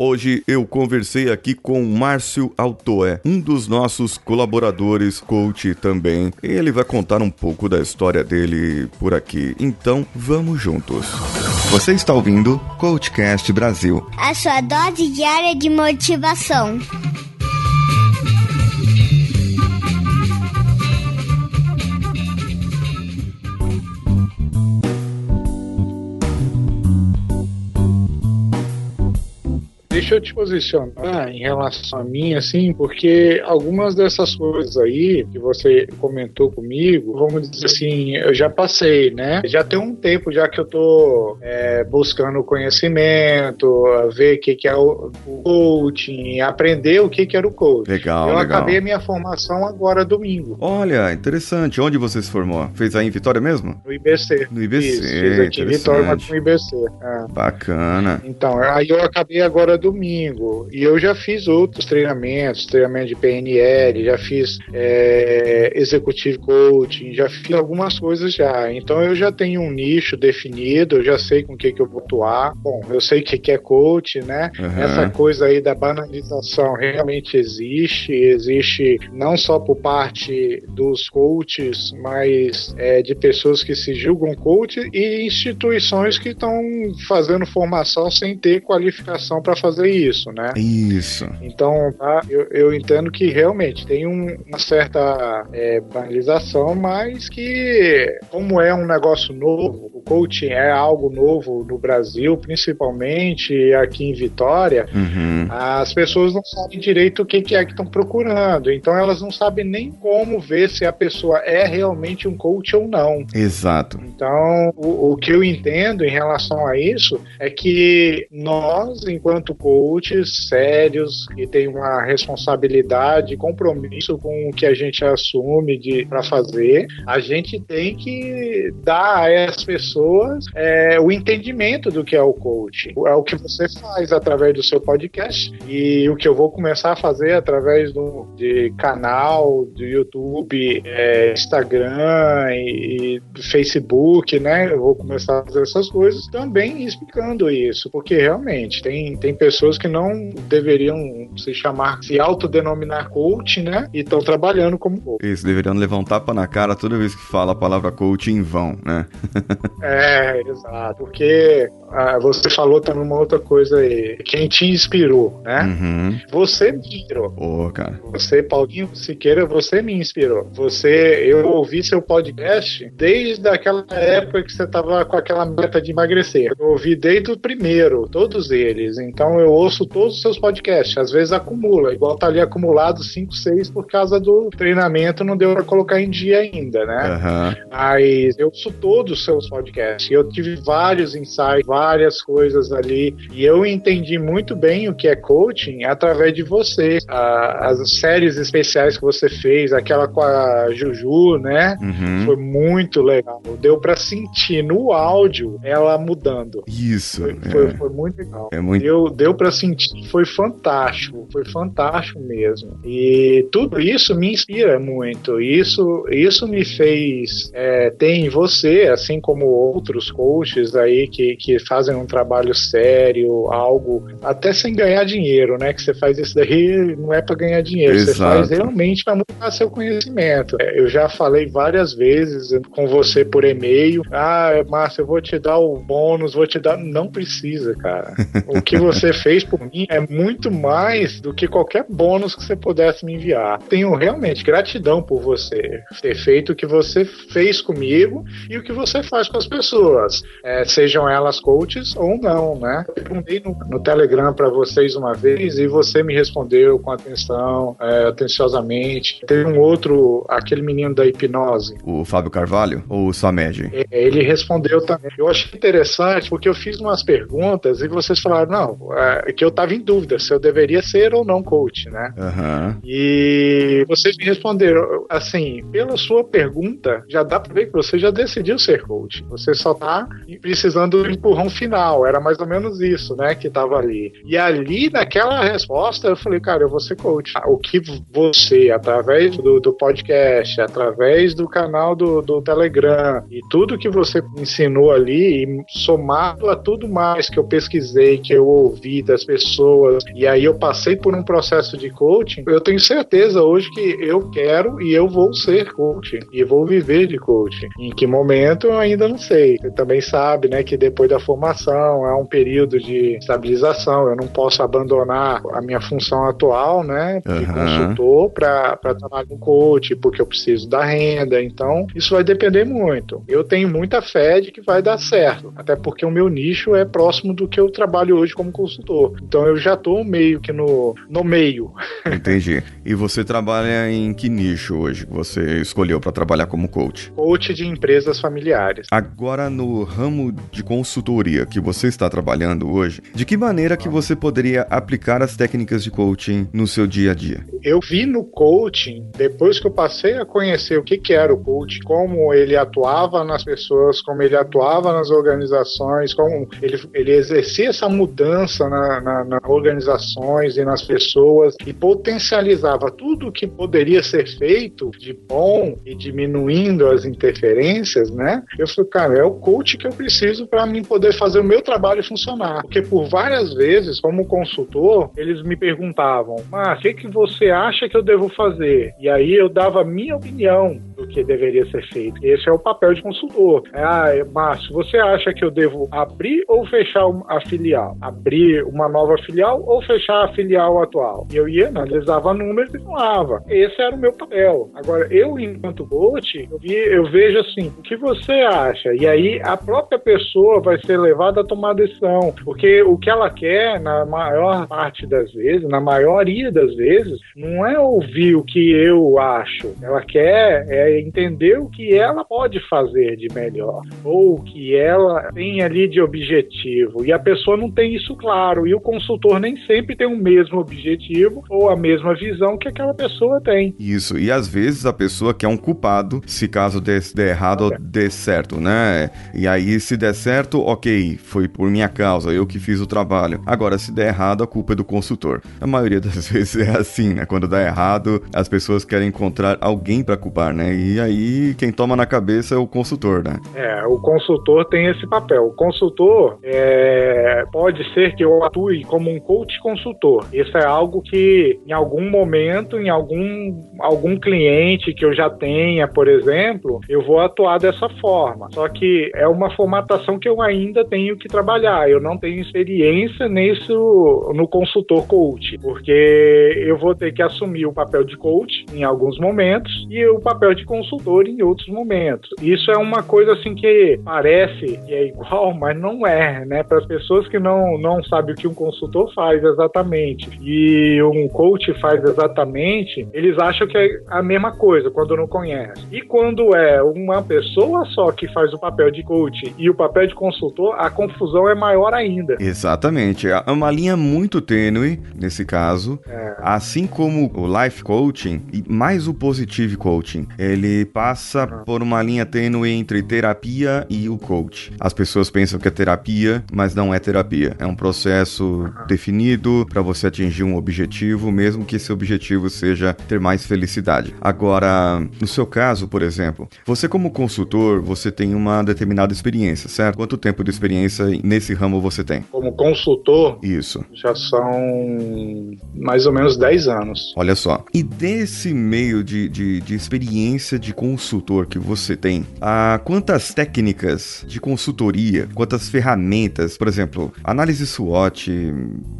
Hoje eu conversei aqui com Márcio Altoé, um dos nossos colaboradores, coach também. Ele vai contar um pouco da história dele por aqui. Então, vamos juntos. Você está ouvindo Coachcast Brasil. A sua dose diária de motivação. Deixa eu te posicionar em relação a mim, assim, porque algumas dessas coisas aí que você comentou comigo, vamos dizer assim, eu já passei, né? Já tem um tempo já que eu tô é, buscando conhecimento, ver o que, que é o, coaching, aprender o que, que era o coaching. Legal, eu legal. acabei a minha formação agora domingo. Olha, interessante. Onde você se formou? Fez aí em Vitória mesmo? No IBC. No IBC, Isso, fiz aqui em Vitória, mas no IBC. é. Bacana. Então, aí eu acabei agora domingo. E eu já fiz outros treinamentos, treinamento de PNL, já fiz é, executive coaching, já fiz algumas coisas já. Então eu já tenho um nicho definido, eu já sei com o que, que eu vou atuar. Bom, eu sei o que, que é coach, né? Uhum. Essa coisa aí da banalização realmente existe, existe não só por parte dos coaches, mas é, de pessoas que se julgam coach e instituições que estão fazendo formação sem ter qualificação para fazer isso, né? Isso. Então, tá, eu, eu entendo que realmente tem um- uma certa é, banalização, mas que, como é um negócio novo, coaching é algo novo no Brasil, principalmente aqui em Vitória, Uhum. as pessoas não sabem direito o que, que é que estão procurando. Então, elas não sabem nem como ver se a pessoa é realmente um coach ou não. Exato. Então, o, o que eu entendo em relação a isso é que nós, enquanto coaches sérios, que tem uma responsabilidade, compromisso com o que a gente assume para fazer, a gente tem que dar a essas pessoas é, o entendimento do que é o coaching. É o que você faz através do seu podcast e o que eu vou começar a fazer através do de canal, do YouTube, é, Instagram e, e Facebook, né? Eu vou começar a fazer essas coisas também explicando isso, porque realmente tem, tem pessoas que não deveriam se chamar, se autodenominar coach, né? E estão trabalhando como coach. Isso, deveriam levar um tapa na cara toda vez que fala a palavra coach em vão, né? É, exato. Porque ah, você falou também uma outra coisa aí. Quem te inspirou, né? Uhum. Você me inspirou. Ô, cara. Você, Paulinho Siqueira, você me inspirou. Você, eu ouvi seu podcast desde aquela época que você estava com aquela meta de emagrecer. Eu ouvi desde o primeiro, todos eles. Então eu ouço todos os seus podcasts. Às vezes acumula, igual tá ali acumulado 5, 6 por causa do treinamento, não deu para colocar em dia ainda, né? Aham. Mas eu ouço todos os seus podcasts. E eu tive vários insights, várias coisas ali. E eu entendi muito bem o que é coaching através de você. Ah, as séries especiais que você fez, aquela com a Juju, né? Uhum. Foi muito legal. Deu pra sentir no áudio ela mudando. Isso. Foi, foi, é. foi muito legal. É muito. Deu, deu para sentir, foi fantástico, foi fantástico mesmo. E tudo isso me inspira muito. Isso, isso me fez é, ter em você, assim como outros coaches aí que, que fazem um trabalho sério, algo até sem ganhar dinheiro, né? Que você faz isso daí não é para ganhar dinheiro, você Exato. faz realmente para mudar seu conhecimento. É, Eu já falei várias vezes com você por e-mail, ah, Márcio, eu vou te dar o bônus, vou te dar. Não precisa, cara. O que você fez por mim é muito mais do que qualquer bônus que você pudesse me enviar. Tenho realmente gratidão por você ter feito o que você fez comigo e o que você faz com as pessoas, é, sejam elas coaches ou não, né? Eu perguntei no, no Telegram para vocês uma vez e você me respondeu com atenção, é, atenciosamente. Teve um outro, aquele menino da hipnose. O Fábio Carvalho ou o Samed? É, Ele respondeu também. Eu achei interessante porque eu fiz umas perguntas e vocês falaram, não, é, que eu estava em dúvida se eu deveria ser ou não coach, né? Aham. E vocês me responderam, assim, pela sua pergunta, já dá pra ver que você já decidiu ser coach. Você só tá precisando do empurrão final. Era mais ou menos isso, né, que tava ali. E ali, naquela resposta, eu falei, cara, eu vou ser coach. O que você, através do, do podcast, através do canal do, do Telegram e tudo que você ensinou ali, somado a tudo mais que eu pesquisei, que eu ouvi vida, as pessoas. E aí eu passei por um processo de coaching. Eu tenho certeza hoje que eu quero e eu vou ser coach e vou viver de coaching. Em que momento eu ainda não sei. Você também sabe, né, que depois da formação é um período de estabilização. Eu não posso abandonar a minha função atual, né, de uhum. consultor para trabalhar com coach, porque eu preciso da renda. Então, isso vai depender muito. Eu tenho muita fé de que vai dar certo, até porque o meu nicho é próximo do que eu trabalho hoje como consultor. Então, eu já estou meio que no, no meio. Entendi. E você trabalha em que nicho hoje você escolheu para trabalhar como coach? Coach de empresas familiares. Agora, no ramo de consultoria que você está trabalhando hoje, de que maneira que você poderia aplicar as técnicas de coaching no seu dia a dia? Eu vi no coaching, depois que eu passei a conhecer o que, que era o coach, como ele atuava nas pessoas, como ele atuava nas organizações, como ele, ele exercia essa mudança na, na, nas organizações e nas pessoas e potencializava tudo o que poderia ser feito de bom e diminuindo as interferências, né? Eu falei, cara, é o coach que eu preciso para mim poder fazer o meu trabalho funcionar. Porque por várias vezes, como consultor, eles me perguntavam, mas o que, que você acha que eu devo fazer? E aí eu dava a minha opinião do que deveria ser feito. Esse é o papel de consultor. É, ah, Márcio, você acha que eu devo abrir ou fechar a filial? Abrir uma nova filial ou fechar a filial atual? E eu ia, analisava números e falava. Esse era o meu papel. Agora, eu, enquanto coach, eu, vi, eu vejo assim, o que você acha? E aí a própria pessoa vai ser levada a tomar decisão. Porque o que ela quer, na maior parte das vezes, na maioria das vezes, não é ouvir o que eu acho. Ela quer é entender o que ela pode fazer de melhor, ou o que ela tem ali de objetivo. E a pessoa não tem isso claro, e o consultor nem sempre tem o mesmo objetivo ou a mesma visão que aquela pessoa tem. Isso, e às vezes a pessoa quer um culpado se caso der, der errado ou der certo, né? E aí, se der certo, ok, foi por minha causa, eu que fiz o trabalho. Agora, se der errado, a culpa é do consultor. A maioria das vezes é assim, né? Quando dá errado, as pessoas querem encontrar alguém para culpar, né? E aí, quem toma na cabeça é o consultor, né? É, o consultor tem esse papel. O consultor é, pode ser que eu atue como um coach consultor. Isso é algo que, em algum momento, em algum, algum cliente que eu já tenha, por exemplo, eu vou atuar dessa forma. Só que é uma formatação que eu ainda tenho que trabalhar. Eu não tenho experiência nisso no consultor coach, porque eu vou ter que assumir o papel de coach em alguns momentos e o papel de consultor em outros momentos. Isso é uma coisa assim que parece que é igual, mas não é, né? Para as pessoas que não, não sabem o que um consultor faz exatamente e um coach faz exatamente, eles acham que é a mesma coisa quando não conhecem. E quando é uma pessoa só que faz o papel de coach e o papel de consultor, a confusão é maior ainda. Exatamente. É uma linha muito tênue nesse caso. É. Assim como o life coaching e mais o positive coaching, ele passa por uma linha tênue entre terapia e o coach. As pessoas pensam que é terapia, mas não é terapia. É um processo definido para você atingir um objetivo, mesmo que esse objetivo seja ter mais felicidade. Agora, no seu caso, por exemplo, você como consultor, você tem uma determinada experiência, certo? Quanto tempo de experiência nesse ramo você tem? Como consultor? Isso. Já são mais ou menos 10 anos. Olha só. E desse meio de, de, de experiência de consultor que você tem, ah, quantas técnicas de consultoria, quantas ferramentas, por exemplo, análise SWOT,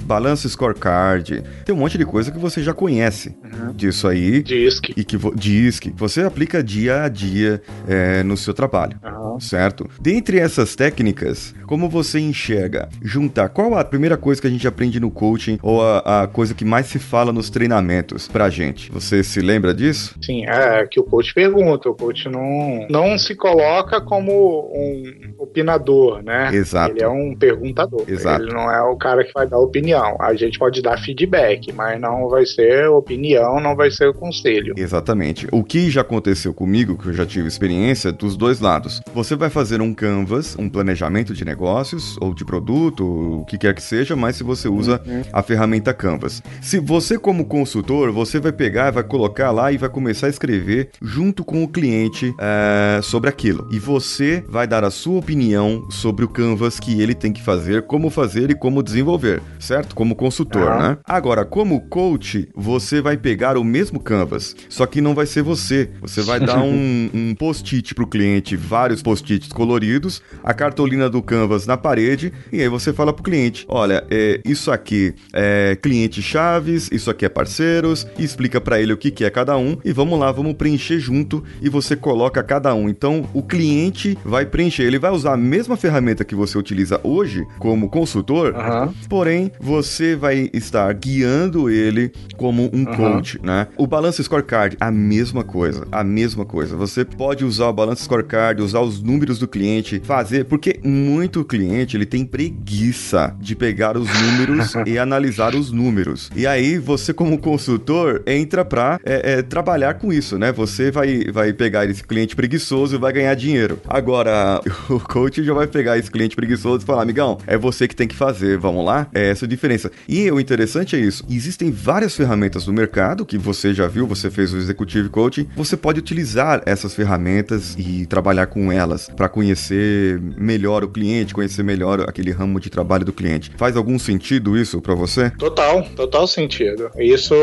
balanço scorecard, tem um monte de coisa que você já conhece uhum. disso aí. DISC. E que DISC, você aplica dia a dia é, no seu trabalho, uhum. Certo? Dentre essas técnicas, como você enxerga juntar? Qual a primeira coisa que a gente aprende no coaching ou a, a coisa que mais se fala nos treinamentos pra gente? Você se lembra disso? Sim, é que o coach pergunta, o coach não, não se coloca como um opinador, né? Exato. Ele é um perguntador. Exato. Ele não é o cara que vai dar opinião. A gente pode dar feedback, mas não vai ser opinião, não vai ser o conselho. Exatamente. O que já aconteceu comigo, que eu já tive experiência dos dois lados. Você Você vai fazer um canvas, um planejamento de negócios ou de produto, o que quer que seja, mas se você usa uhum. a ferramenta Canvas. Se você como consultor, você vai pegar, vai colocar lá e vai começar a escrever junto com o cliente é, sobre aquilo. E você vai dar a sua opinião sobre o Canvas que ele tem que fazer, como fazer e como desenvolver, certo? Como consultor, uhum. né? Agora, como coach, você vai pegar o mesmo Canvas, só que não vai ser você. Você vai dar um, um post-it pro cliente, vários post-its coloridos, a cartolina do Canvas na parede, e aí você fala pro cliente: olha, é, isso aqui é cliente chaves, isso aqui é parceiros, e explica para ele o que, que é cada um, e vamos lá, vamos preencher junto e você coloca cada um. Então o cliente vai preencher, ele vai usar a mesma ferramenta que você utiliza hoje como consultor, uhum. porém você vai estar guiando ele como um uhum. coach, né? O Balance Scorecard, a mesma coisa, a mesma coisa. Você pode usar o Balance Scorecard, usar os números do cliente, fazer, porque muito cliente ele tem preguiça de pegar os números e analisar os números. E aí você como consultor entra para é, é, trabalhar com isso, né? Você vai, vai pegar esse cliente preguiçoso e vai ganhar dinheiro. Agora o coach já vai pegar esse cliente preguiçoso e falar, amigão, é você que tem que fazer, vamos lá? É essa a diferença. E o interessante é isso, existem várias ferramentas no mercado que você já viu, você fez o Executive Coaching, você pode utilizar essas ferramentas e trabalhar com elas para conhecer melhor o cliente, conhecer melhor aquele ramo de trabalho do cliente. Faz algum sentido isso para você? Total, total sentido. Isso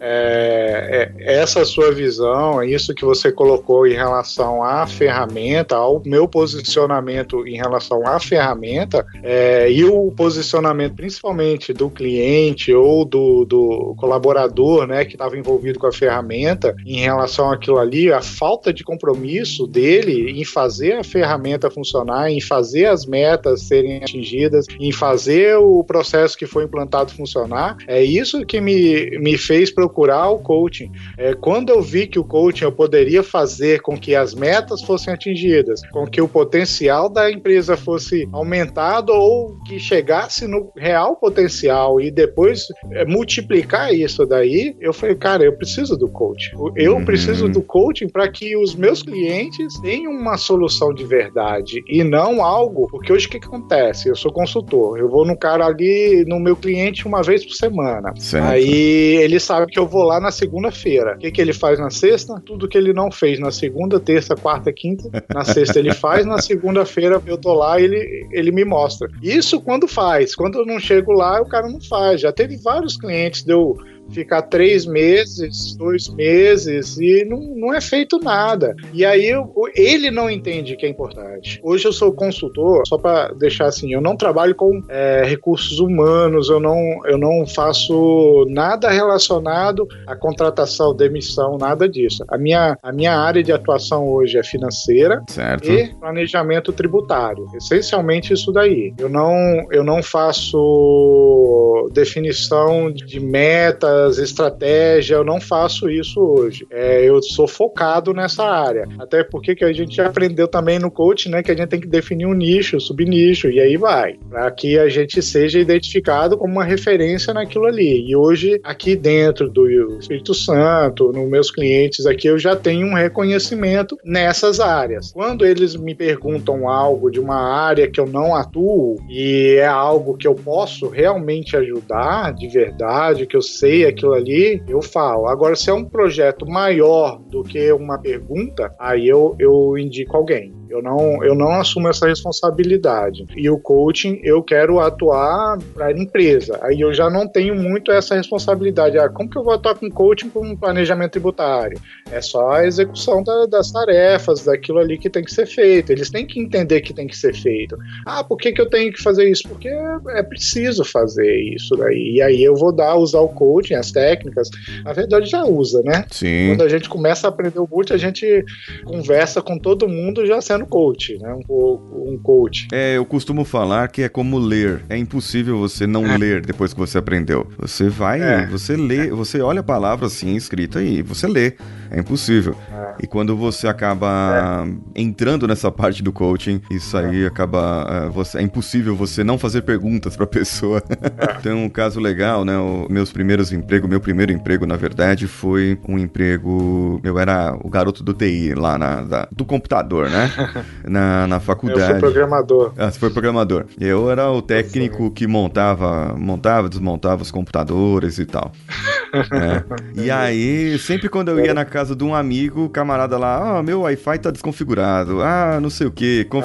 é, é, essa sua visão, é isso que você colocou em relação à ferramenta, ao meu posicionamento em relação à ferramenta é, e o posicionamento principalmente do cliente ou do, do colaborador, né, que estava envolvido com a ferramenta em relação àquilo ali, a falta de compromisso dele em fazer a ferramenta funcionar, em fazer as metas serem atingidas, em fazer o processo que foi implantado funcionar, é isso que me, me fez procurar o coaching. É, quando eu vi que o coaching eu poderia fazer com que as metas fossem atingidas, com que o potencial da empresa fosse aumentado ou que chegasse no real potencial e depois é, multiplicar isso daí, eu falei, cara, eu preciso do coaching. Eu uhum. preciso do coaching para que os meus clientes tenham uma solução de verdade e não algo. Porque hoje o que, que acontece? Eu sou consultor, eu vou no cara ali, no meu cliente, uma vez por semana. Certo. Aí ele sabe que eu vou lá na segunda-feira. O que, que ele faz na sexta? Tudo que ele não fez na segunda, terça, quarta, quinta. Na sexta ele faz, na segunda-feira eu tô lá e ele, ele me mostra. Isso quando faz. Quando eu não chego lá, o cara não faz. Já teve vários clientes, deu ficar três meses, dois meses e não, não é feito nada. E aí eu, ele não entende que é importante. Hoje eu sou consultor, só para deixar assim, eu não trabalho com é, recursos humanos, eu não, eu não faço nada relacionado à contratação, demissão, nada disso. A minha, a minha área de atuação hoje é financeira certo. e planejamento tributário. Essencialmente isso daí. Eu não, eu não faço definição de meta metas, estratégia, eu não faço isso hoje. É, eu sou focado nessa área. Até porque que a gente aprendeu também no coach, né, que a gente tem que definir um nicho, subnicho, e aí vai, para que a gente seja identificado como uma referência naquilo ali. E hoje, aqui dentro do Espírito Santo, nos meus clientes aqui, eu já tenho um reconhecimento nessas áreas. Quando eles me perguntam algo de uma área que eu não atuo e é algo que eu posso realmente ajudar de verdade, que eu sei aquilo ali, eu falo. Agora, se é um projeto maior do que uma pergunta, aí eu, eu indico alguém. Eu não, eu não assumo essa responsabilidade. E o coaching, eu quero atuar para a empresa. Aí eu já não tenho muito essa responsabilidade. Ah, como que eu vou atuar com coaching com planejamento tributário? É só a execução da, das tarefas, daquilo ali que tem que ser feito. Eles têm que entender que tem que ser feito. Ah, por que, que eu tenho que fazer isso? Porque é, é preciso fazer isso daí. E aí eu vou dar, usar o coaching, as técnicas. Na verdade, já usa, né? Sim. Quando a gente começa a aprender o coaching, a gente conversa com todo mundo já sendo coach, né? Um, um coach. É, eu costumo falar que é como ler. É impossível você não é. ler depois que você aprendeu. Você vai, é. você lê, você olha a palavra assim escrita e você lê. É impossível. É. E quando você acaba é. entrando nessa parte do coaching, isso aí acaba. É, você, é impossível você não fazer perguntas pra pessoa. É. Tem um caso legal, né? Os meus primeiros emprego, meu primeiro emprego, na verdade, foi um emprego. Eu era o garoto do TI lá na, da, do computador, né? na, na faculdade. Eu fui programador. Ah, você foi programador. Eu era o técnico que montava, montava, desmontava os computadores e tal. é. E aí, sempre quando eu ia na casa de um amigo, o camarada lá, ah, meu Wi-Fi tá desconfigurado. Ah, não sei o que. Conf...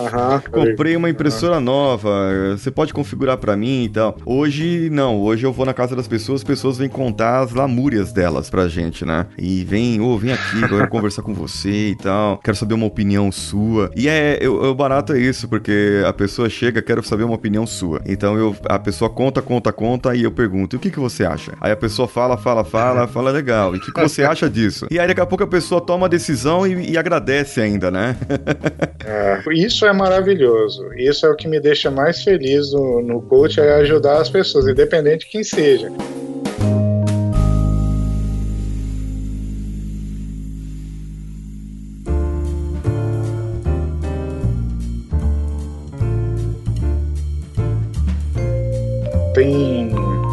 comprei uma impressora nova. Você pode configurar para mim e tal. Hoje, não. Hoje eu vou na casa das pessoas, as pessoas vêm contar as lamúrias delas pra gente, né? E vem, ô, oh, vem aqui, eu quero conversar com você e tal. Quero saber uma opinião sua. E é, o barato é isso, porque a pessoa chega, quero saber uma opinião sua. Então eu, a pessoa conta, conta, conta, e eu pergunto, o que, que você acha? Aí a pessoa fala, fala, fala, fala legal. E o que, que você acha disso? E aí daqui a pouco a pessoa toma a decisão e, e agradece ainda, né? é, isso é maravilhoso. Isso é o que me deixa mais feliz no, no coach, é ajudar as pessoas, independente de quem seja.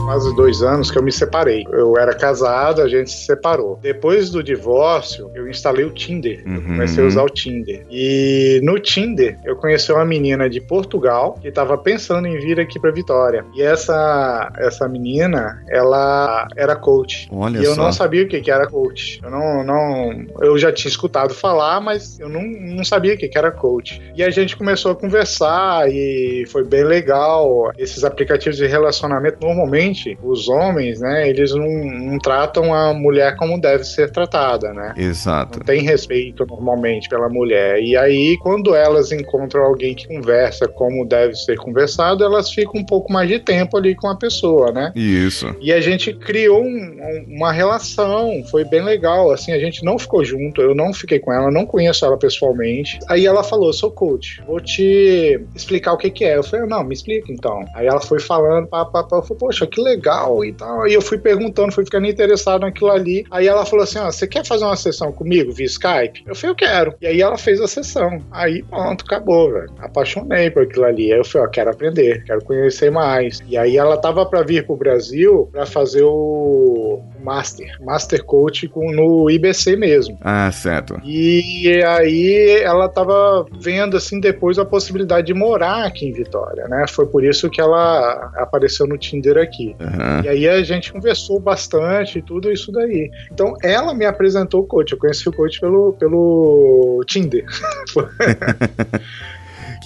Quase dois anos que eu me separei. Eu era casado, a gente se separou. Depois do divórcio, eu instalei o Tinder. Uhum. Eu comecei a usar o Tinder. E no Tinder, eu conheci uma menina de Portugal que estava pensando em vir aqui para Vitória. E essa, essa menina, ela era coach. Olha e eu só. não sabia o que, que era coach. Eu não, não. Eu já tinha escutado falar, mas eu não, não sabia o que, que era coach. E a gente começou a conversar e foi bem legal. Esses aplicativos de relacionamento, normalmente, os homens, né, eles não, não, tratam a mulher como deve ser tratada, né? Exato. Não tem respeito normalmente pela mulher. E aí, quando elas encontram alguém que conversa como deve ser conversado, elas ficam um pouco mais de tempo ali com a pessoa, né? Isso. E a gente criou um, uma relação, foi bem legal. Assim, a gente não ficou junto, eu não fiquei com ela, não conheço ela pessoalmente. Aí ela falou: sou coach, vou te explicar o que, que é. Eu falei: não, me explica então. Aí ela foi falando. Eu falei: poxa, que legal e tal. Aí eu fui perguntando, fui ficando interessado naquilo ali. Aí ela falou assim: ó, você quer fazer uma sessão comigo via Skype? Eu falei, eu quero. E aí ela fez a sessão. Aí pronto, acabou, velho. Apaixonei por aquilo ali. Aí eu falei, ó, quero aprender, quero conhecer mais. E aí ela tava para vir pro Brasil para fazer o Master, Master Coach com, no IBC mesmo. Ah, certo. E aí ela tava vendo assim depois a possibilidade de morar aqui em Vitória, né? Foi por isso que ela apareceu no Tinder aqui. Uhum. E aí a gente conversou bastante e tudo isso daí. Então ela me apresentou o coach. Eu conheci o coach pelo, pelo Tinder.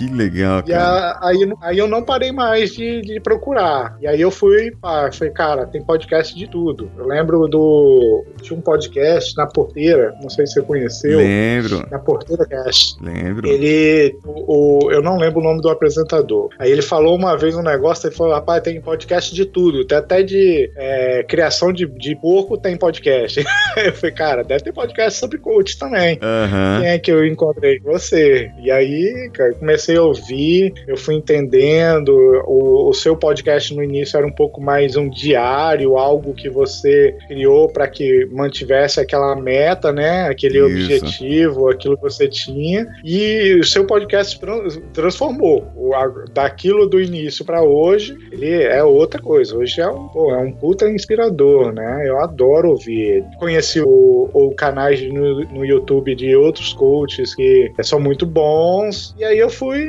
Que legal, e a, aí, aí eu não parei mais de, de procurar. E aí eu fui, pá, falei, cara, tem podcast de tudo. Eu lembro do. Tinha um podcast na Porteira, não sei se você conheceu. Lembro. Na Porteira Cast. Lembro. Ele. O, o, eu não lembro o nome do apresentador. Aí ele falou uma vez um negócio, ele falou, rapaz, tem podcast de tudo. Tem até de é, criação de, de porco, tem podcast. eu falei, cara, deve ter podcast sobre coach também. Uhum. Quem é que eu encontrei? Você. E aí, cara, comecei comecei a ouvir, eu fui entendendo. O, o seu podcast no início era um pouco mais um diário, algo que você criou para que mantivesse aquela meta, né? Aquele Isso. objetivo, aquilo que você tinha. E o seu podcast transformou. O, daquilo do início para hoje, ele é outra coisa. Hoje é um, pô, é um puta inspirador, né? Eu adoro ouvir ele. Conheci o, o canais no, no YouTube de outros coaches que são muito bons. E aí eu fui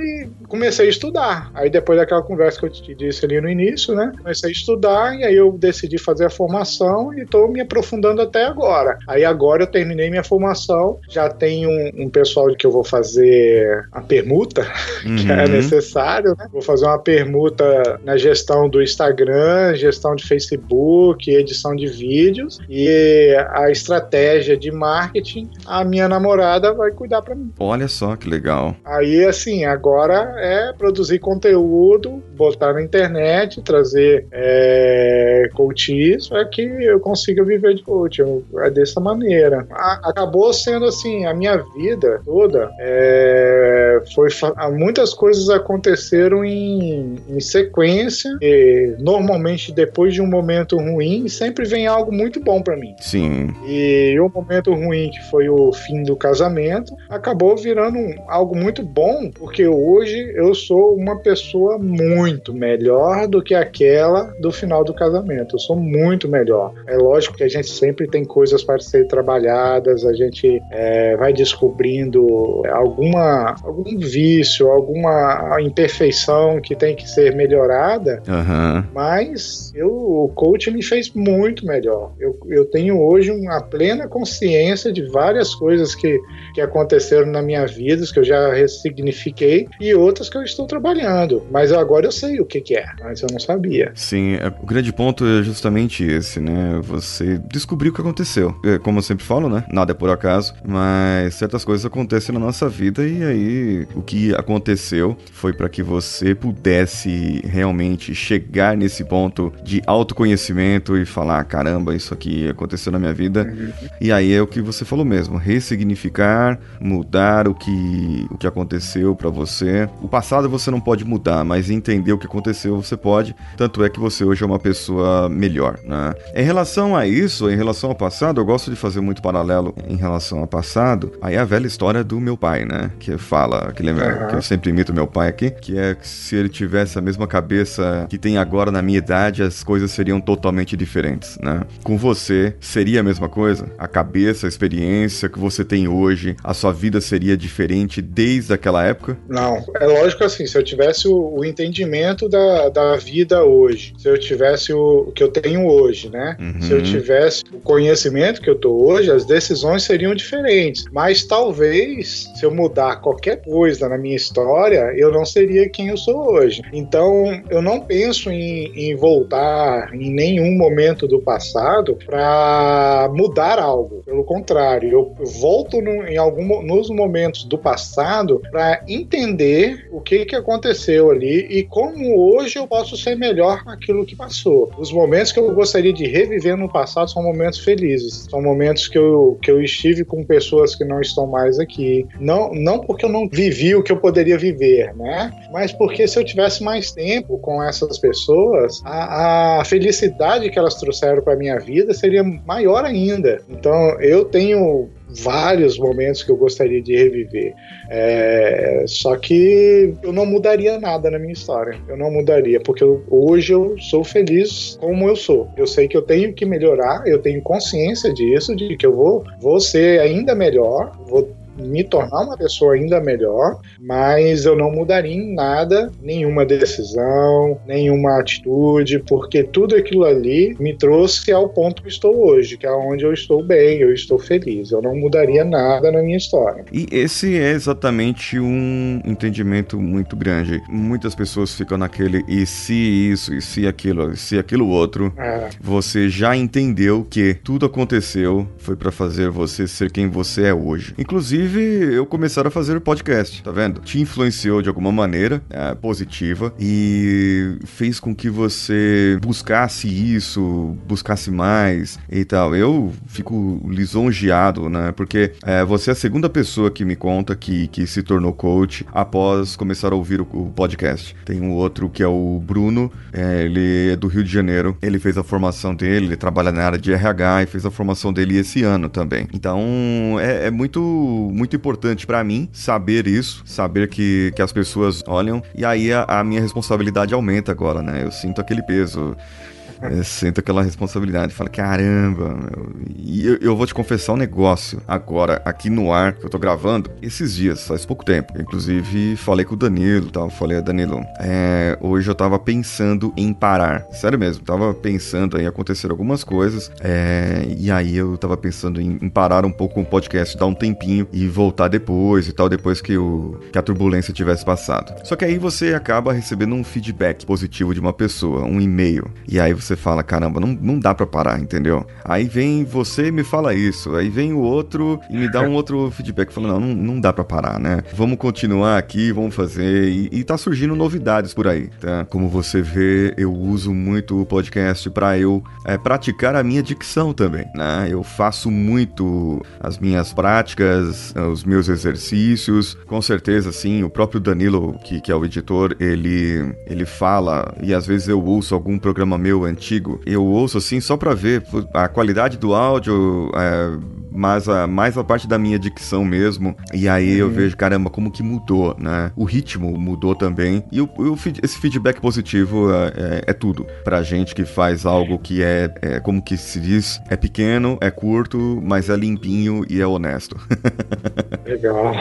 comecei a estudar. Aí depois daquela conversa que eu te disse ali no início, né? Comecei a estudar e aí eu decidi fazer a formação e estou me aprofundando até agora. Aí agora eu terminei minha formação, já tenho um, um pessoal que eu vou fazer a permuta, uhum. que é necessário, né? Vou fazer uma permuta na gestão do Instagram, gestão de Facebook, edição de vídeos e a estratégia de marketing, a minha namorada vai cuidar para mim. Olha só que legal. Aí assim, agora é produzir conteúdo, botar na internet, trazer é, coaches para que eu consiga viver de coach. É dessa maneira. A, acabou sendo assim, a minha vida toda é, foi muitas coisas aconteceram em, em sequência. E, normalmente depois de um momento ruim sempre vem algo muito bom para mim. Sim. E o momento ruim que foi o fim do casamento acabou virando algo muito bom porque hoje eu sou uma pessoa muito melhor do que aquela do final do casamento. Eu sou muito melhor. É lógico que a gente sempre tem coisas para ser trabalhadas, a gente é, vai descobrindo alguma, algum vício, alguma imperfeição que tem que ser melhorada, Aham. mas eu, o coach me fez muito melhor. Eu, eu tenho hoje uma plena consciência de várias coisas que, que aconteceram na minha vida, que eu já ressignifiquei, e outras que eu estou trabalhando. Mas agora eu sei o que, que é, mas eu não sabia. Sim, é- o grande ponto é justamente esse, né? Você descobriu o que aconteceu. É, como eu sempre falo, né? Nada é por acaso, mas certas coisas acontecem na nossa vida e aí o que aconteceu foi para que você pudesse realmente chegar nesse ponto de autoconhecimento e falar, caramba, isso aqui aconteceu na minha vida. E aí é o que você falou mesmo, ressignificar, mudar o que o que aconteceu para você. O passado você não pode mudar, mas entender o que aconteceu você pode. Tanto é que você hoje é uma pessoa melhor, né? Em relação a isso, em relação ao passado, eu gosto de fazer muito paralelo em relação ao passado. Aí é a velha história do meu pai, né? Que fala, que lembra, Aham. que eu sempre imito meu pai aqui, que é que se ele tivesse a mesma cabeça que tem agora na minha idade, as coisas seriam totalmente diferentes, né? Com você seria a mesma coisa? A cabeça, a experiência que você tem hoje, a sua vida seria diferente desde aquela época? Não, é lógico assim, se eu tivesse o, o entendimento da, da vida hoje, se eu tivesse o, o que eu tenho hoje, né? Uhum. Se eu tivesse o conhecimento que eu tô hoje, as decisões seriam diferentes. Mas talvez, se eu mudar qualquer coisa na minha história, eu não seria quem eu sou hoje. Então, eu não penso em, em voltar em nenhum momento do passado para mudar algo. Pelo contrário, eu volto no- em algum, nos momentos do passado para entender o que, que aconteceu ali e como hoje eu posso ser melhor naquilo que passou. Os momentos que eu gostaria de reviver no passado são momentos felizes, são momentos que eu, que eu estive com pessoas que não estão mais aqui. Não, não porque eu não vivi o que eu poderia viver, né? Mas porque se eu tivesse mais tempo com essas pessoas, a, a felicidade que elas trouxeram para minha vida seria maior ainda. Então eu tenho vários momentos que eu gostaria de reviver. É, só que eu não mudaria nada na minha história. Eu não mudaria, porque eu- hoje eu sou feliz como eu sou. Eu sei que eu tenho que melhorar, eu tenho consciência disso, de que eu vou, vou ser ainda melhor, vou me tornar uma pessoa ainda melhor, mas eu não mudaria em nada, nenhuma decisão, nenhuma atitude, porque tudo aquilo ali me trouxe ao ponto que estou hoje, que é onde eu estou bem, eu estou feliz. Eu não mudaria nada na minha história. E esse é exatamente um entendimento muito grande. Muitas pessoas ficam naquele e se isso, e se aquilo, e se aquilo outro. É, Você já entendeu que tudo aconteceu foi pra fazer você ser quem você é hoje. Inclusive, eu começar a fazer o podcast, tá vendo? Te influenciou de alguma maneira é, positiva e fez com que você buscasse isso, buscasse mais e tal. Eu fico lisonjeado, né? Porque é, você é a segunda pessoa que me conta que, que se tornou coach após começar a ouvir o, o podcast. Tem um outro que é o Bruno, é, ele é do Rio de Janeiro. Ele fez a formação dele, ele trabalha na área de RH e fez a formação dele esse ano também. Então é, é muito, muito importante pra mim saber isso, saber que, que as pessoas olham e aí a, a minha responsabilidade aumenta agora, né? Eu sinto aquele peso. Eu sinto aquela responsabilidade. Fala, caramba, meu. E eu, eu vou te confessar um negócio agora, aqui no ar, que eu tô gravando, esses dias, faz pouco tempo. Inclusive, falei com o Danilo tal. Falei, Danilo, é, hoje eu tava pensando em parar. Sério mesmo, tava pensando em acontecer algumas coisas. é, e aí eu tava pensando em, em parar um pouco com o podcast, dar um tempinho e voltar depois e tal, depois que, o, que a turbulência tivesse passado. Só que aí você acaba recebendo um feedback positivo de uma pessoa, um e-mail. E aí você fala, caramba, não, não dá pra parar, entendeu? Aí vem você e me fala isso, aí vem o outro e me dá um outro feedback, falando, não, não, dá pra parar, né? Vamos continuar aqui, vamos fazer, e, e tá surgindo novidades por aí, tá? Como você vê, eu uso muito o podcast pra eu é, praticar a minha dicção também, né? Eu faço muito as minhas práticas, os meus exercícios, com certeza, sim, o próprio Danilo, que, que é o editor, ele, ele fala, e às vezes eu ouço algum programa meu antigo, antigo. Eu ouço assim só pra ver a qualidade do áudio, é, mais a, mais a parte da minha dicção mesmo. E aí eu uhum. vejo, caramba, como que mudou, né? O ritmo mudou também. E o, o esse feedback positivo é, é, é, tudo. Pra gente que faz algo que é, é, como que se diz, é pequeno, é curto, mas é limpinho e é honesto. Legal.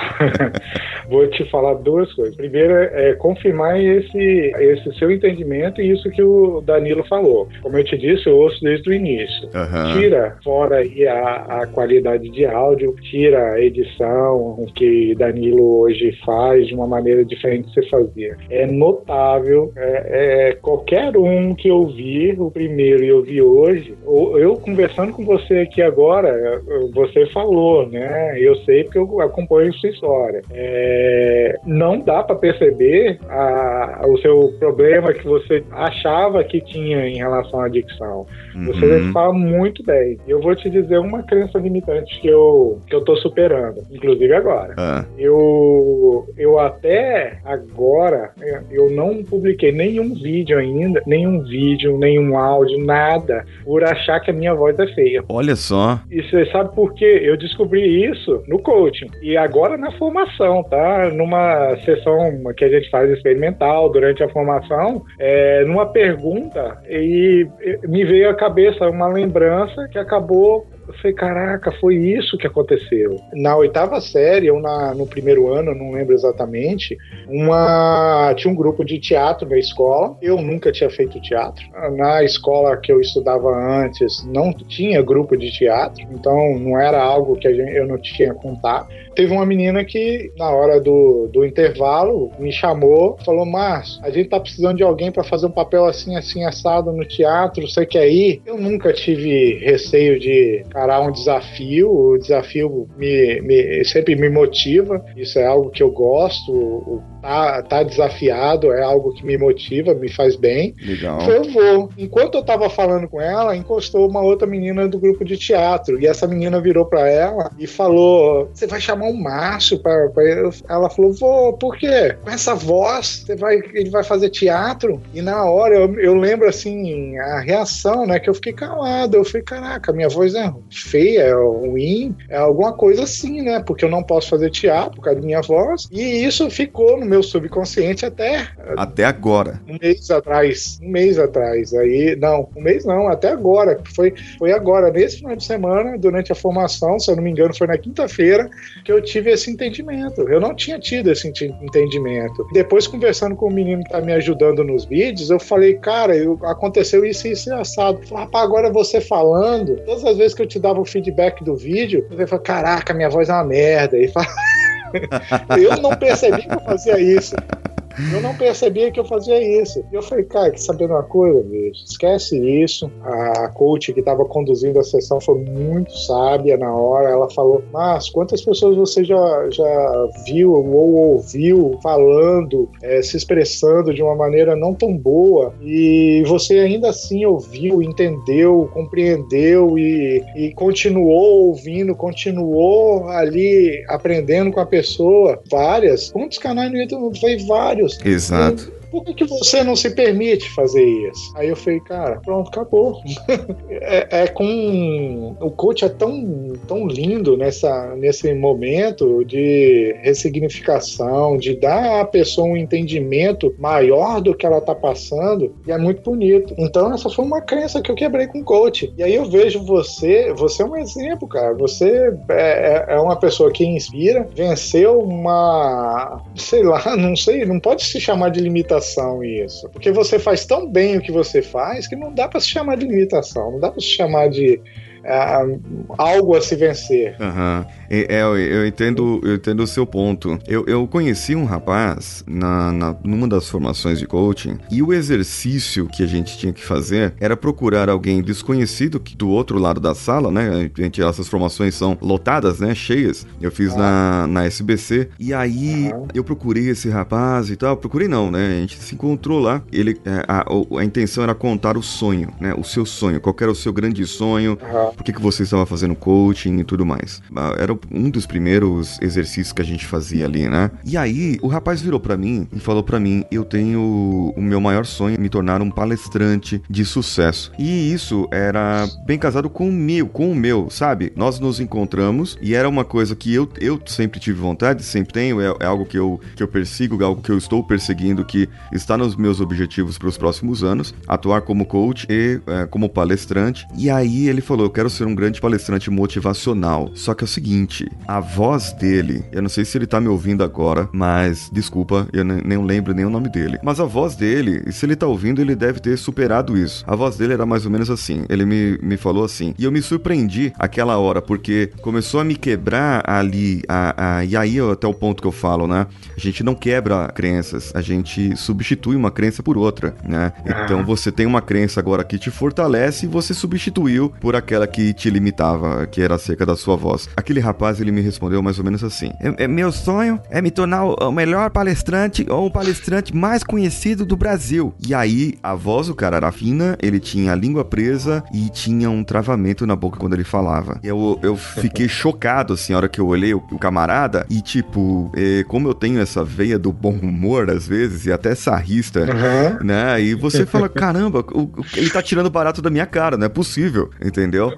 Vou te falar duas coisas. Primeiro é confirmar esse, esse seu entendimento e isso que o Danilo falou. Como eu te disse, eu ouço desde o início. Uhum. Tira fora aí a, a qualidade de áudio, tira a edição que Danilo hoje faz de uma maneira diferente de você fazia. É notável. É, é, qualquer um que eu vi, o primeiro e eu vi hoje, eu conversando com você aqui agora, você falou, né? Eu sei porque eu acompanho sua história. É, não dá para perceber a, o seu problema que você achava que tinha em relação à dicção. Uhum. Você fala muito bem. Eu vou te dizer uma crença limitante que eu, que eu tô superando, inclusive agora. Ah. Eu, eu até agora, eu não publiquei nenhum vídeo ainda, nenhum vídeo, nenhum áudio, nada, por achar que a minha voz é feia. Olha só. E você sabe por quê? Eu descobri isso no coaching. E agora na formação, tá? Numa sessão que a gente faz experimental durante a formação, é, numa pergunta, e me veio à cabeça uma lembrança que acabou eu falei, caraca, foi isso que aconteceu. Na oitava série, ou na, no primeiro ano, não lembro exatamente, uma, tinha um grupo de teatro na escola. Eu nunca tinha feito teatro. Na escola que eu estudava antes, não tinha grupo de teatro, então não era algo que gente, eu não tinha contato. Teve uma menina que, na hora do, do intervalo, me chamou, falou: Márcio, a gente tá precisando de alguém para fazer um papel assim, assim, assado no teatro, você quer ir? Eu nunca tive receio de encarar um desafio, o desafio me, me, sempre me motiva, isso é algo que eu gosto, tá, tá desafiado, é algo que me motiva, me faz bem. Legal. eu vou. Enquanto eu tava falando com ela, encostou uma outra menina do grupo de teatro, e essa menina virou para ela e falou: Você vai chamar o Márcio para. Ela falou: Vou, por quê? Com essa voz, você vai, ele vai fazer teatro? E na hora eu, eu lembro assim, a reação, né? Que eu fiquei calado. Eu falei: Caraca, minha voz é feia, é ruim, é alguma coisa assim, né? Porque eu não posso fazer teatro por causa da minha voz. E isso ficou no meu subconsciente até. Até agora. Um mês atrás. Um mês atrás. Aí, não, um mês não, até agora. Foi, foi agora, nesse final de semana, durante a formação, se eu não me engano, foi na quinta-feira, que eu tive esse entendimento. Eu não tinha tido esse entendimento. Depois, conversando com o menino que tá me ajudando nos vídeos, eu falei, cara, eu, aconteceu isso e isso assado. Falei, rapaz, agora você falando, todas as vezes que eu te dava o feedback do vídeo, você falou, caraca, minha voz é uma merda. E fala. eu não percebi que eu fazia isso. Eu não percebia que eu fazia isso. E eu falei, cara, que sabendo uma coisa, bicho, esquece isso. A coach que estava conduzindo a sessão foi muito sábia na hora. Ela falou, mas quantas pessoas você já, já viu ou ouviu falando, é, se expressando de uma maneira não tão boa e você ainda assim ouviu, entendeu, compreendeu e, e continuou ouvindo, continuou ali aprendendo com a pessoa. Várias. Quantos canais no YouTube? Foi vários. Exato por que, que você não se permite fazer isso? Aí eu falei, cara, pronto, acabou. é, é, com. O coach é tão, tão lindo nessa, nesse momento de ressignificação, de dar à pessoa um entendimento maior do que ela tá passando, e é muito bonito. Então, essa foi uma crença que eu quebrei com o coach. E aí eu vejo você, você é um exemplo, cara. Você é, é, é uma pessoa que inspira, venceu uma. sei lá, não sei, não pode se chamar de limitação limitação isso. Porque você faz tão bem o que você faz que não dá para se chamar de limitação, não dá para se chamar de algo a se vencer. Uhum. É, eu, entendo, eu entendo o seu ponto. Eu, eu conheci um rapaz na, na, numa das formações de coaching e o exercício que a gente tinha que fazer era procurar alguém desconhecido do outro lado da sala, né? A gente, essas formações são lotadas, né? Cheias. Eu fiz na, na SBC e aí eu procurei esse rapaz e tal. Procurei não, né? A gente se encontrou lá. Ele, é, a, a, a intenção era contar o sonho, né? O seu sonho. Qual era o seu grande sonho? Uhum por que, que você estava fazendo coaching e tudo mais. Ah, era um dos primeiros exercícios que a gente fazia ali, né? E aí, o rapaz virou para mim e falou para mim: eu tenho o meu maior sonho me tornar um palestrante de sucesso. E isso era bem casado com o meu, com o meu, sabe? Nós nos encontramos e era uma coisa que eu, eu sempre tive vontade, sempre tenho, é, é algo que eu, que eu persigo, algo que eu estou perseguindo, que está nos meus objetivos para os próximos anos, atuar como coach e é, como palestrante. E aí ele falou: Eu quero ser um grande palestrante motivacional. Só que é o seguinte, a voz dele, eu não sei se ele tá me ouvindo agora, mas desculpa, eu nem lembro nem o nome dele. Mas a voz dele, se ele tá ouvindo, ele deve ter superado isso. A voz dele era mais ou menos assim. Ele me, me falou assim. E eu me surpreendi aquela hora, porque começou a me quebrar ali. A, a, e aí, até o ponto que eu falo, né? A gente não quebra crenças, a gente substitui uma crença por outra, né? Então você tem uma crença agora que te fortalece e você substituiu por aquela que te limitava, que era acerca da sua voz. Aquele rapaz, ele me respondeu mais ou menos assim: é, é Meu sonho é me tornar o melhor palestrante ou o palestrante mais conhecido do Brasil. E aí, a voz do cara era fina, ele tinha a língua presa e tinha um travamento na boca quando ele falava. Eu, eu fiquei chocado, assim, a hora que eu olhei o, o camarada e, tipo, é, como eu tenho essa veia do bom humor, às vezes, e até sarrista, uhum. né? E você fala, caramba, o, o, ele tá tirando barato da minha cara, não é possível, entendeu?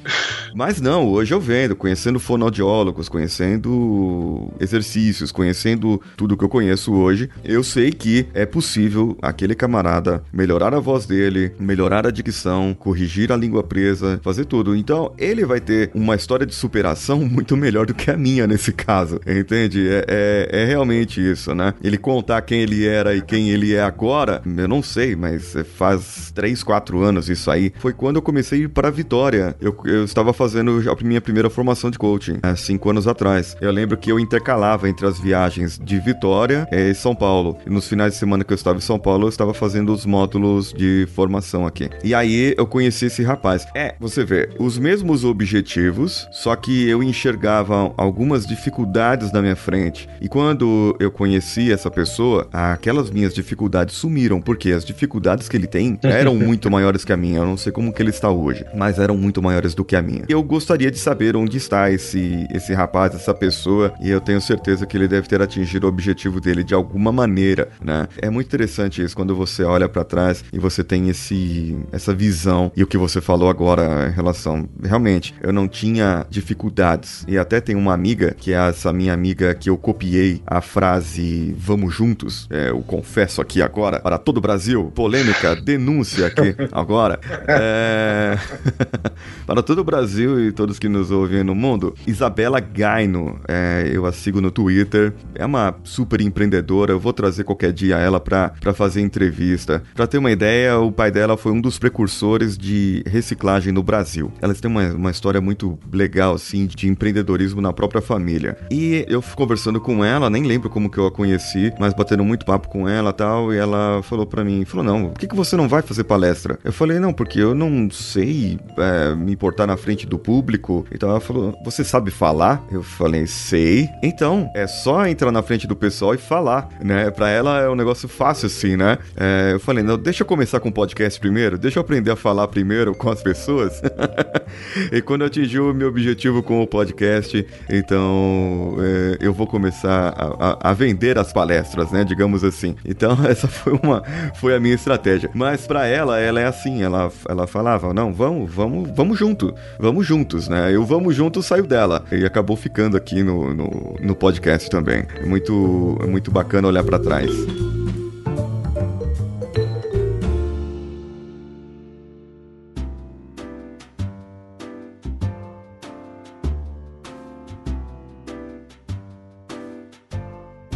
Mas não, hoje eu vendo, conhecendo fonoaudiólogos, conhecendo exercícios, conhecendo tudo que eu conheço hoje, eu sei que é possível aquele camarada melhorar a voz dele, melhorar a dicção, corrigir a língua presa, fazer tudo. Então, ele vai ter uma história de superação muito melhor do que a minha nesse caso, entende? É, é, é realmente isso, né? Ele contar quem ele era e quem ele é agora, eu não sei, mas faz 3, 4 anos isso aí. Foi quando eu comecei a ir para Vitória. Eu, eu estava fazendo a minha primeira formação de coaching, há 5 anos atrás. Eu lembro que eu intercalava entre as viagens de Vitória e São Paulo. E nos finais de semana que eu estava em São Paulo, eu estava fazendo os módulos de formação aqui. E aí eu conheci esse rapaz. É, você vê, os mesmos objetivos, só que eu enxergava algumas dificuldades na minha frente. E quando eu conheci essa pessoa, aquelas minhas dificuldades sumiram, porque as dificuldades que ele tem eram muito maiores que a minha. Eu não sei como que ele está hoje, mas eram muito maiores do que a minha. Eu gostaria de saber onde está esse, esse rapaz, essa pessoa, e eu tenho certeza que ele deve ter atingido o objetivo dele de alguma maneira, né? É muito interessante isso quando você olha para trás e você tem esse essa visão e o que você falou agora em relação, realmente, eu não tinha dificuldades. E até tem uma amiga, que é essa minha amiga que eu copiei a frase vamos juntos, é, eu confesso aqui agora para todo o Brasil, polêmica, denúncia aqui agora. É... para todo o Brasil e todos que nos ouvem no mundo, Isabela Gaino, é, eu a sigo no Twitter, é uma super empreendedora, eu vou trazer qualquer dia ela para fazer entrevista. Para ter uma ideia, o pai dela foi um dos precursores de reciclagem no Brasil. Elas têm uma, uma história muito legal, assim, de empreendedorismo na própria família. E eu conversando com ela, nem lembro como que eu a conheci, mas batendo muito papo com ela tal, e ela falou para mim, falou, não, por que, que você não vai fazer palestra? Eu falei, não, porque eu não sei é, me importar na frente do público. Então ela falou, você sabe falar? Eu falei, sei. Então, é só entrar na frente do pessoal e falar, né? Pra ela é um negócio fácil assim, né? É, eu falei, não, deixa eu começar com o podcast primeiro, deixa eu aprender a falar primeiro com as pessoas. e quando eu o meu objetivo com o podcast, então é, eu vou começar a, a, a, vender as palestras, né? Digamos assim. Então, essa foi uma foi a minha estratégia. Mas para ela, ela é assim, ela, ela falava, não, vamos, vamos, vamos junto, vamos juntos, né? Eu vamos juntos saiu dela e acabou ficando aqui no, no, no podcast também. É muito, é muito bacana olhar para trás.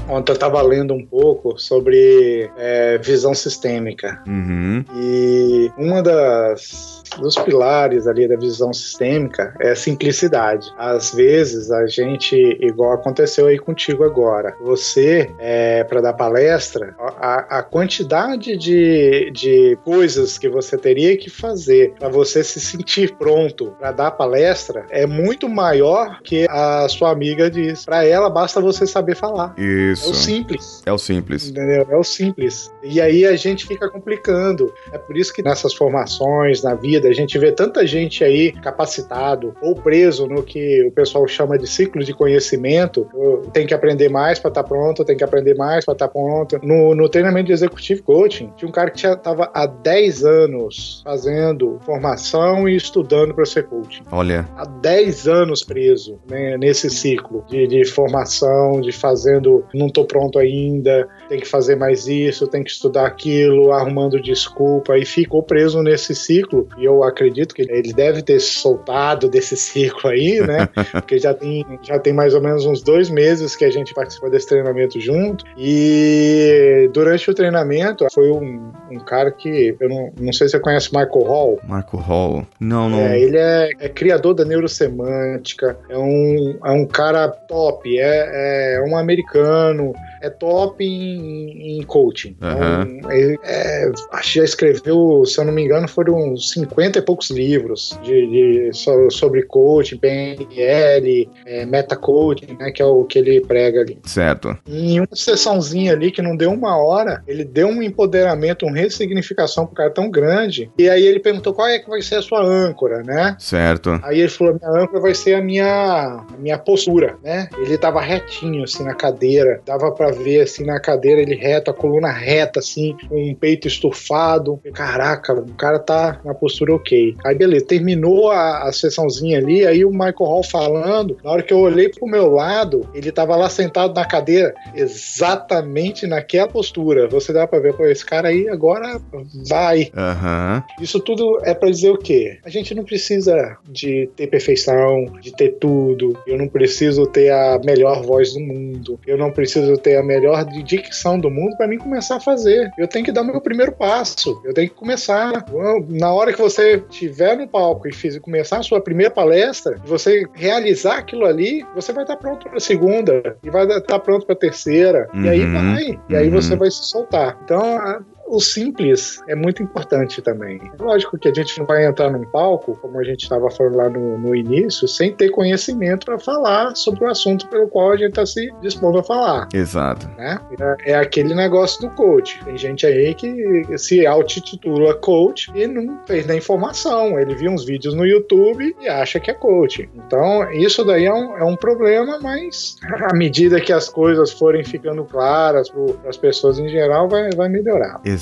Ontem eu estava lendo um pouco sobre é, visão sistêmica. Uhum. E uma das dos pilares ali da visão sistêmica é a simplicidade. Às vezes a gente, igual aconteceu aí contigo agora, você, é, para dar palestra, a, a quantidade de, de coisas que você teria que fazer para você se sentir pronto para dar palestra é muito maior que a sua amiga diz. Para ela basta você saber falar. Isso. É o simples. É o simples. Entendeu? É o simples. E aí a gente fica complicando. É por isso que nessas formações, na vida, vida. A gente vê tanta gente aí capacitado ou preso no que o pessoal chama de ciclo de conhecimento. Tem que aprender mais para estar tá pronto, tem que aprender mais para estar tá pronto. No, no treinamento de executive coaching, tinha um cara que estava há 10 anos fazendo formação e estudando para ser coaching. Olha. Há 10 anos preso né, nesse ciclo de, de formação, de fazendo, não estou pronto ainda, tem que fazer mais isso, tem que estudar aquilo, arrumando desculpa, e ficou preso nesse ciclo. E eu acredito que ele deve ter soltado desse ciclo aí, né? Porque já tem, já tem mais ou menos uns dois meses que a gente participou desse treinamento junto. E durante o treinamento, foi um, um cara que eu não, não sei se você conhece Michael Hall. Michael Hall? Não, não. É, ele é, é, criador da neurosemântica, é um, é um cara top, é, é um americano é top em, em coaching. Uhum. Então, ele é, acho que já escreveu, se eu não me engano, foram 50 e poucos livros de, de sobre coaching, PNL, é, meta-coaching, né, que é o que ele prega ali. Certo. Em uma sessãozinha ali, que não deu uma hora, ele deu um empoderamento, uma ressignificação pro cara tão grande. E aí ele perguntou qual é que vai ser a sua âncora, né? Certo. Aí ele falou: minha âncora vai ser a minha, a minha postura, né? Ele tava retinho, assim, na cadeira, dava pra ver assim na cadeira, ele reto, a coluna reta, assim, com o peito estufado. Caraca, o cara tá na postura ok. Aí beleza, terminou a, a sessãozinha ali, aí o Michael Hall falando, na hora que eu olhei pro meu lado, ele tava lá sentado na cadeira, exatamente naquela postura. Você dá pra ver, pô, esse cara aí agora vai. Uhum. Isso tudo é para dizer o quê? A gente não precisa de ter perfeição, de ter tudo. Eu não preciso ter a melhor voz do mundo. Eu não preciso ter a melhor dicção do mundo para mim começar a fazer. Eu tenho que dar meu primeiro passo. Eu tenho que começar. Na hora que você estiver no palco e fiz, começar a sua primeira palestra, você realizar aquilo ali, você vai estar pronto para a segunda e vai estar pronto para a terceira. Uhum, e aí uhum. vai. E aí uhum. você vai se soltar. Então, o simples é muito importante também. Lógico que a gente não vai entrar num palco, como a gente estava falando lá no, no, início, sem ter conhecimento para falar sobre o assunto pelo qual a gente está se dispondo a falar. Exato. Né? É, é, aquele negócio do coach. Tem gente aí que se auto-titula coach e não fez nem informação. Ele viu uns vídeos no YouTube e acha que é coach. Então, isso daí é um, é um problema, mas à medida que as coisas forem ficando claras para as pessoas em geral, vai, vai melhorar. Exato.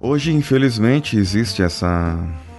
Hoje, infelizmente, existe essa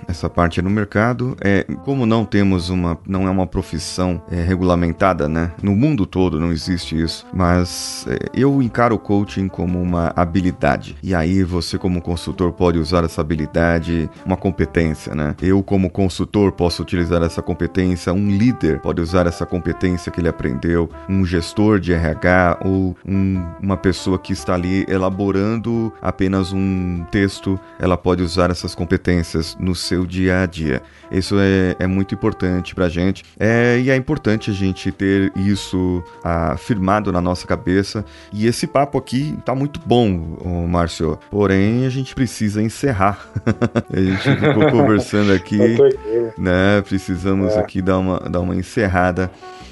essa parte no mercado. É, como não temos uma, não é uma profissão é, regulamentada, né? No mundo todo não existe isso, mas é, eu encaro o coaching como uma habilidade. E aí você como consultor pode usar essa habilidade, uma competência, né? Eu como consultor posso utilizar essa competência, um líder pode usar essa competência que ele aprendeu, um gestor de RH ou um, uma pessoa que está ali elaborando apenas um texto, ela pode usar essas competências no seu seu dia a dia. Isso é, é muito importante pra gente. É, e é importante a gente ter isso ah, firmado na nossa cabeça. E esse papo aqui tá muito bom, Márcio. Porém, a gente precisa encerrar. a gente ficou conversando aqui, né? Precisamos é. aqui dar uma, dar uma encerrada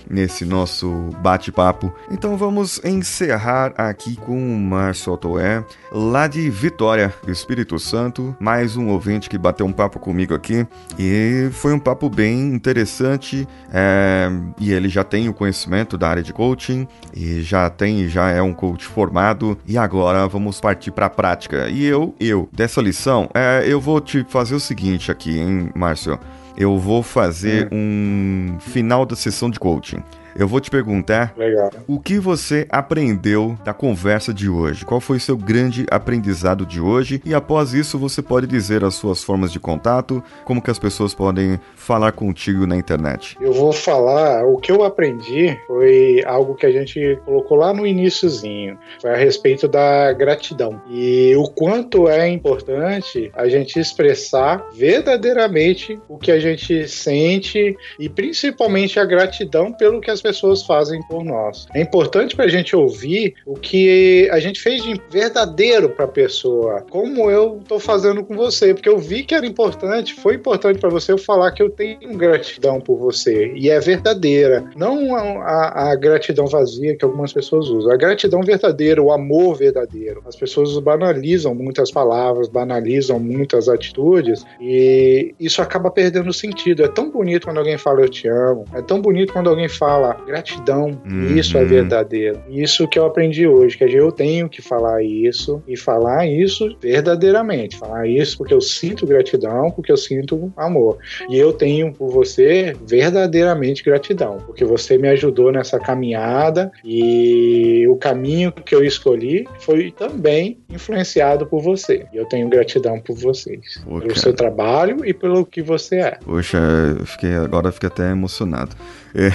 nesse nosso bate-papo. Então vamos encerrar aqui com o Márcio Altoé, lá de Vitória, Espírito Santo, mais um ouvinte que bateu um papo comigo aqui e foi um papo bem interessante é, e ele já tem o conhecimento da área de coaching e já tem, já é um coach formado e agora vamos partir para a prática. E eu, eu, dessa lição, é, eu vou te fazer o seguinte aqui, hein, Márcio? Eu vou fazer hum. um final da sessão de coaching. Eu vou te perguntar Legal. o que você aprendeu da conversa de hoje. Qual foi seu grande aprendizado de hoje? E após isso, você pode dizer as suas formas de contato, como que as pessoas podem falar contigo na internet. Eu vou falar, o que eu aprendi foi algo que a gente colocou lá no iníciozinho, foi a respeito da gratidão. E o quanto é importante a gente expressar verdadeiramente o que a gente sente e principalmente a gratidão pelo que as pessoas fazem por nós. É importante para a gente ouvir o que a gente fez de verdadeiro para a pessoa, como eu estou fazendo com você, porque eu vi que era importante, foi importante para você eu falar que eu tenho gratidão por você e é verdadeira, não a, a, gratidão vazia que algumas pessoas usam, a gratidão verdadeira, o amor verdadeiro. As pessoas banalizam muitas palavras, banalizam muitas atitudes e isso acaba perdendo sentido. É tão bonito quando alguém fala eu te amo, é tão bonito quando alguém fala gratidão, uhum. isso é verdadeiro. Isso que eu aprendi hoje, que eu tenho que falar isso e falar isso verdadeiramente, falar isso porque eu sinto gratidão, porque eu sinto amor. E eu tenho por você verdadeiramente gratidão, porque você me ajudou nessa caminhada e o caminho que eu escolhi foi também influenciado por você. E eu tenho gratidão por vocês, Pô, pelo cara. seu trabalho e pelo que você é. Poxa, eu fiquei, agora eu fiquei até emocionado. É.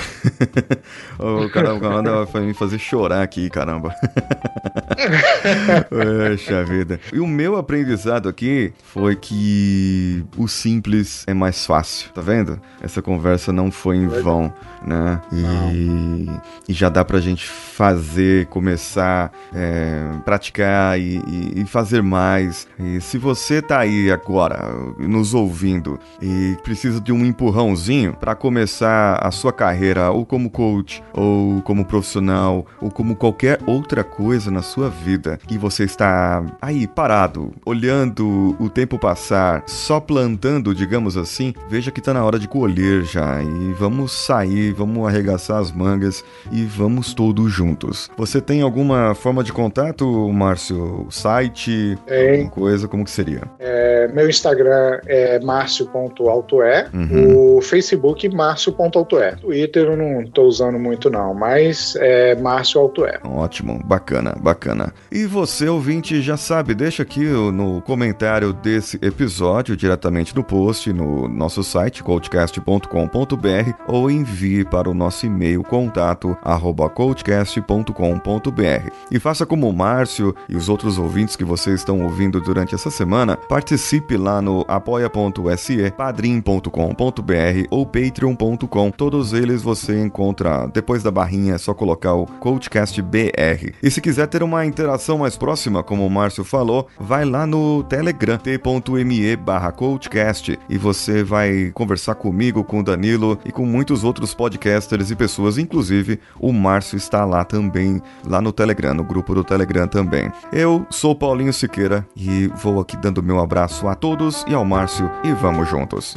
o caramba, vai me fazer chorar aqui, caramba. Poxa vida. E o meu aprendizado aqui foi que o simples é mais fácil, tá vendo? Essa conversa não foi em vão, né? E, e já dá pra gente fazer, começar, é, praticar e, e, e fazer mais. E se você tá aí agora nos ouvindo e precisa de um empurrãozinho para começar a sua carreira, ou como coach, ou como profissional, ou como qualquer outra coisa na sua vida, e você está aí parado, olhando o tempo passar, só plantando, digamos assim, veja que tá na hora de colher já. E vamos sair, vamos arregaçar as mangas e vamos todos juntos. Você tem alguma forma de contato, Márcio? Site? Tem. Alguma coisa? Como que seria? É, meu Instagram é márcio.altoé, uhum. o Facebook márcio.altoé. Twitter eu não tô usando muito não, mas é Márcio Altoé. Ótimo, bacana, bacana. E você, ouvinte, já sabe, deixa aqui no comentário desse episódio, diretamente no post, no nosso site, coachcast.com.br, ou envie para o nosso e-mail contato arroba coachcast.com.br. E faça como o Márcio e os outros ouvintes que vocês estão ouvindo durante essa semana, participe lá no apoia.se, padrim.com.br ou patreon.com. Todos eles você encontra depois da barrinha, é só colocar o Coachcast BR. E se quiser ter uma interação mais próxima, como o Márcio falou, vai lá no Telegram, t.me barra Coachcast, e você vai conversar comigo, com o Danilo e com muitos outros podcasters e pessoas, inclusive o Márcio está lá também, lá no Telegram, no grupo do Telegram também. Eu sou Paulinho Siqueira e vou aqui dando meu abraço a todos e ao Márcio e vamos juntos.